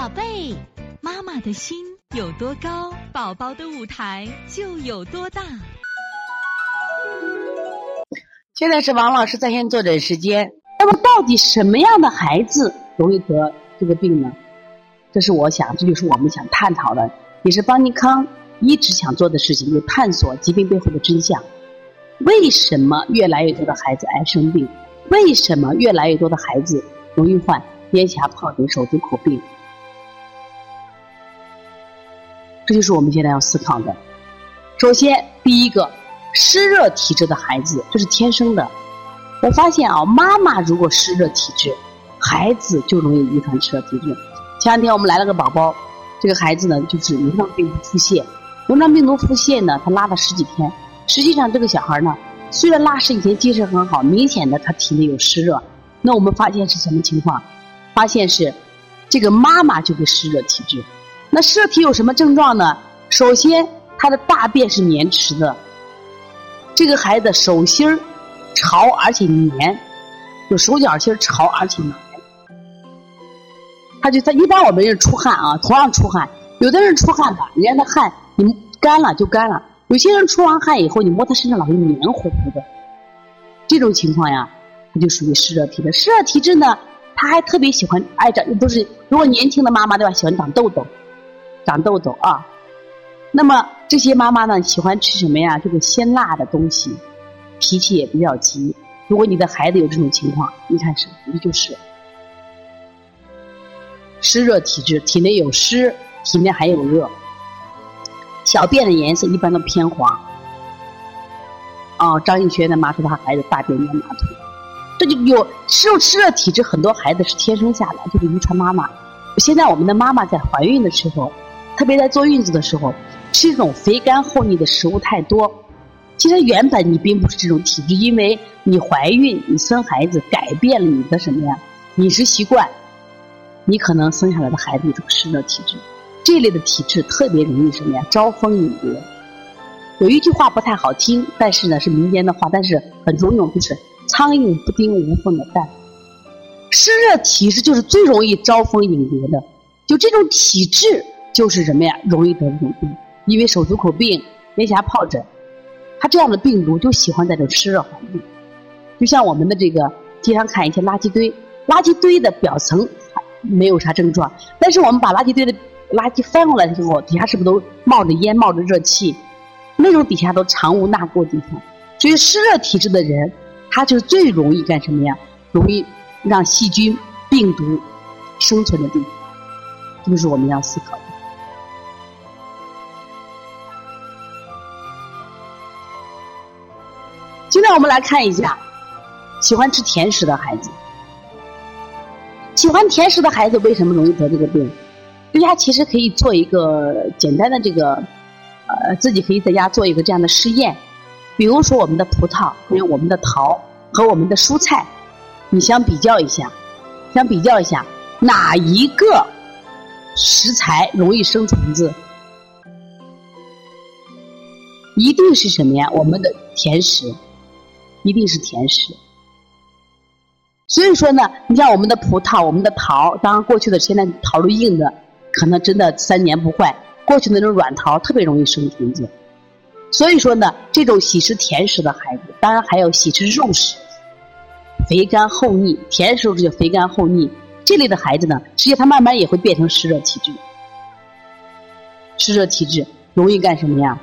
宝贝，妈妈的心有多高，宝宝的舞台就有多大。现在是王老师在线坐诊时间。那么，到底什么样的孩子容易得这个病呢？这是我想，这就是我们想探讨的，也是邦尼康一直想做的事情，就探索疾病背后的真相。为什么越来越多的孩子爱生病？为什么越来越多的孩子容易患咽峡疱疹、手足口病？这就是我们现在要思考的。首先，第一个，湿热体质的孩子，这是天生的。我发现啊，妈妈如果湿热体质，孩子就容易遗传湿热体质。前两天我们来了个宝宝，这个孩子呢就是轮状病毒腹泻，轮状病毒腹泻呢，他拉了十几天。实际上这个小孩呢，虽然拉屎以前精神很好，明显的他体内有湿热。那我们发现是什么情况？发现是这个妈妈就是湿热体质。湿热体有什么症状呢？首先，他的大便是黏稠的，这个孩子手心儿潮而且黏，就手脚心潮而且黏。他就他一般我们人出汗啊，同样出汗，有的人出汗吧，人家的汗你干了就干了；有些人出完汗以后，你摸他身上老是黏糊糊的。这种情况呀，他就属于湿热体质。湿热体质呢，他还特别喜欢爱长，不是如果年轻的妈妈对吧，喜欢长痘痘。长痘痘啊，那么这些妈妈呢喜欢吃什么呀？这个鲜辣的东西，脾气也比较急。如果你的孩子有这种情况，你看是，你就是湿热体质，体内有湿，体内还有热，小便的颜色一般都偏黄。哦，张艺轩的妈说他孩子大便粘马桶，这就有湿湿热体质，很多孩子是天生下来就是遗传妈妈。现在我们的妈妈在怀孕的时候。特别在坐月子的时候，吃这种肥甘厚腻的食物太多。其实原本你并不是这种体质，因为你怀孕、你生孩子，改变了你的什么呀？饮食习惯，你可能生下来的孩子就是湿热体质。这类的体质特别容易什么呀？招蜂引蝶。有一句话不太好听，但是呢是民间的话，但是很中用，就是“苍蝇不叮无缝的蛋”。湿热体质就是最容易招蜂引蝶的，就这种体质。就是什么呀？容易得这种病，因为手足口病、咽峡疱疹，它这样的病毒就喜欢在这湿热环境。就像我们的这个，经常看一些垃圾堆，垃圾堆的表层没有啥症状，但是我们把垃圾堆的垃圾翻过来的时候，底下是不是都冒着烟、冒着热气？那种底下都藏污纳垢地方。所以湿热体质的人，他就是最容易干什么呀？容易让细菌、病毒生存的地方。这就是我们要思考的。那我们来看一下，喜欢吃甜食的孩子，喜欢甜食的孩子为什么容易得这个病？大家其实可以做一个简单的这个，呃，自己可以在家做一个这样的试验，比如说我们的葡萄、还有我们的桃和我们的蔬菜，你相比较一下，相比较一下哪一个食材容易生虫子？一定是什么呀？我们的甜食。一定是甜食，所以说呢，你像我们的葡萄、我们的桃，当然过去的现在桃都硬的，可能真的三年不坏。过去那种软桃特别容易生虫子，所以说呢，这种喜吃甜食的孩子，当然还有喜吃肉食、肥甘厚腻、甜食就肥甘厚腻这类的孩子呢，实际上他慢慢也会变成湿热体质。湿热体质容易干什么呀？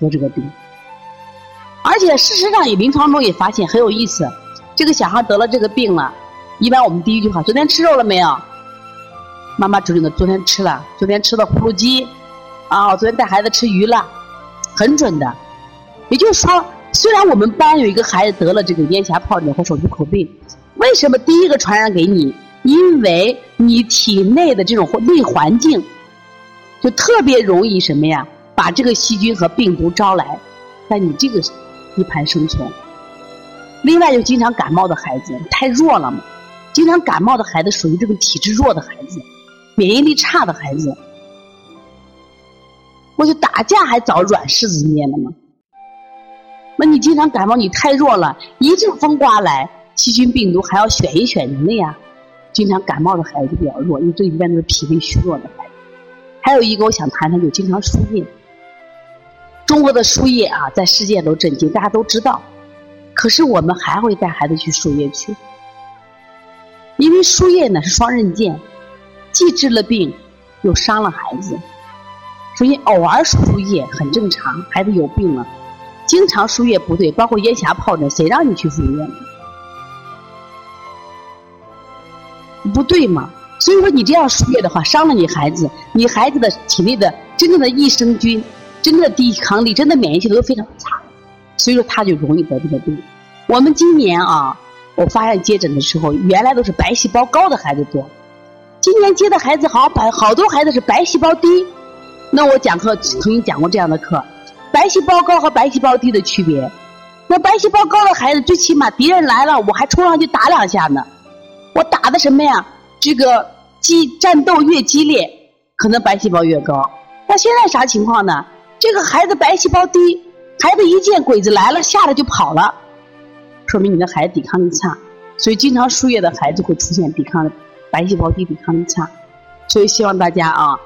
得这个病。而且事实上，也临床中也发现很有意思，这个小孩得了这个病了，一般我们第一句话：昨天吃肉了没有？妈妈指定的，昨天吃了，昨天吃的葫芦鸡，啊，昨天带孩子吃鱼了，很准的。也就是说，虽然我们班有一个孩子得了这个咽峡疱疹和手足口病，为什么第一个传染给你？因为你体内的这种内环境，就特别容易什么呀？把这个细菌和病毒招来，在你这个。一盘生存。另外，就经常感冒的孩子太弱了嘛，经常感冒的孩子属于这个体质弱的孩子，免疫力差的孩子。我就打架还找软柿子捏的吗？那你经常感冒，你太弱了，一阵风刮来，细菌病毒还要选一选人的呀。经常感冒的孩子就比较弱，因为这一般都是脾胃虚弱的孩子。还有一个我想谈谈，就经常输液。中国的输液啊，在世界都震惊，大家都知道。可是我们还会带孩子去输液去，因为输液呢是双刃剑，既治了病，又伤了孩子。所以偶尔输输液很正常，孩子有病了，经常输液不对，包括咽峡疱疹，谁让你去输液？不对嘛？所以说你这样输液的话，伤了你孩子，你孩子的体内的真正的益生菌、真的抵抗力、真的免疫力都非常差，所以说他就容易得这个病。我们今年啊，我发现接诊的时候，原来都是白细胞高的孩子多，今年接的孩子好白好多孩子是白细胞低。那我讲课曾经讲过这样的课，白细胞高和白细胞低的区别。那白细胞高的孩子，最起码敌人来了，我还冲上去打两下呢。我打的什么呀？这个激战斗越激烈，可能白细胞越高。那现在啥情况呢？这个孩子白细胞低，孩子一见鬼子来了，吓得就跑了，说明你的孩子抵抗力差。所以经常输液的孩子会出现抵抗白细胞低、抵抗力差。所以希望大家啊，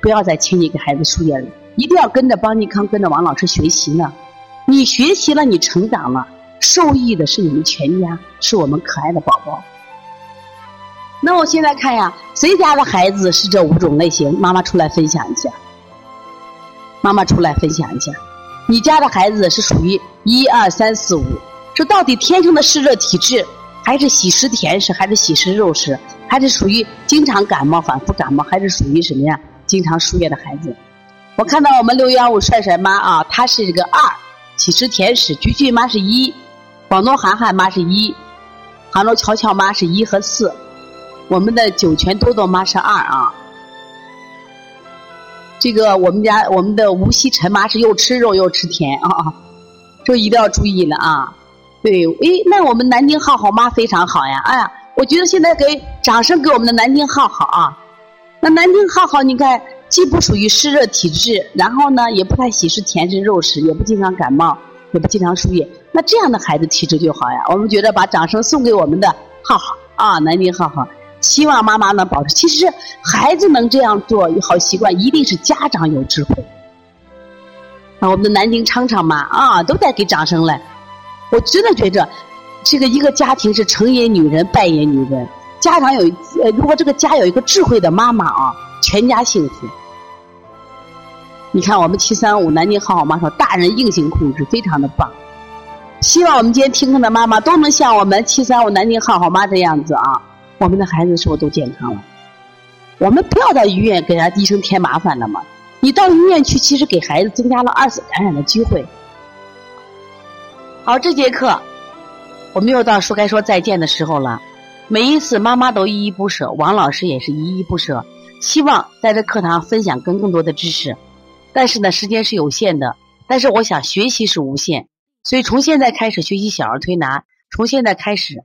不要再轻易给孩子输液了，一定要跟着邦尼康、跟着王老师学习呢。你学习了，你成长了，受益的是你们全家，是我们可爱的宝宝。那我现在看呀，谁家的孩子是这五种类型？妈妈出来分享一下。妈妈出来分享一下，你家的孩子是属于一二三四五，这到底天生的湿热体质，还是喜食甜食，还是喜食肉食，还是属于经常感冒、反复感冒，还是属于什么呀？经常输液的孩子。我看到我们六幺五帅帅妈啊，她是这个二，喜食甜食，菊菊妈是一，广东涵涵妈是一，杭州乔乔妈是一和四。我们的酒泉多多妈是二啊，这个我们家我们的无锡陈妈是又吃肉又吃甜啊，这一定要注意了啊。对，诶，那我们南京浩浩妈非常好呀，哎呀，我觉得现在给掌声给我们的南京浩浩啊。那南京浩浩，你看既不属于湿热体质，然后呢也不太喜食甜食肉食，也不经常感冒，也不经常输液，那这样的孩子体质就好呀。我们觉得把掌声送给我们的浩浩啊，南京浩浩。希望妈妈能保持。其实孩子能这样做有好习惯，一定是家长有智慧。啊，我们的南京昌昌妈啊，都在给掌声嘞。我真的觉着，这个一个家庭是成也女人，败也女人。家长有呃，如果这个家有一个智慧的妈妈啊，全家幸福。你看，我们七三五南京好好妈说，大人硬性控制非常的棒。希望我们今天听课的妈妈都能像我们七三五南京好好妈这样子啊。我们的孩子是不是都健康了？我们不要到医院给人家医生添麻烦了嘛？你到医院去，其实给孩子增加了二次感染的机会。好，这节课我们又到说该说再见的时候了。每一次妈妈都依依不舍，王老师也是依依不舍。希望在这课堂分享更更多的知识，但是呢，时间是有限的。但是我想学习是无限，所以从现在开始学习小儿推拿，从现在开始。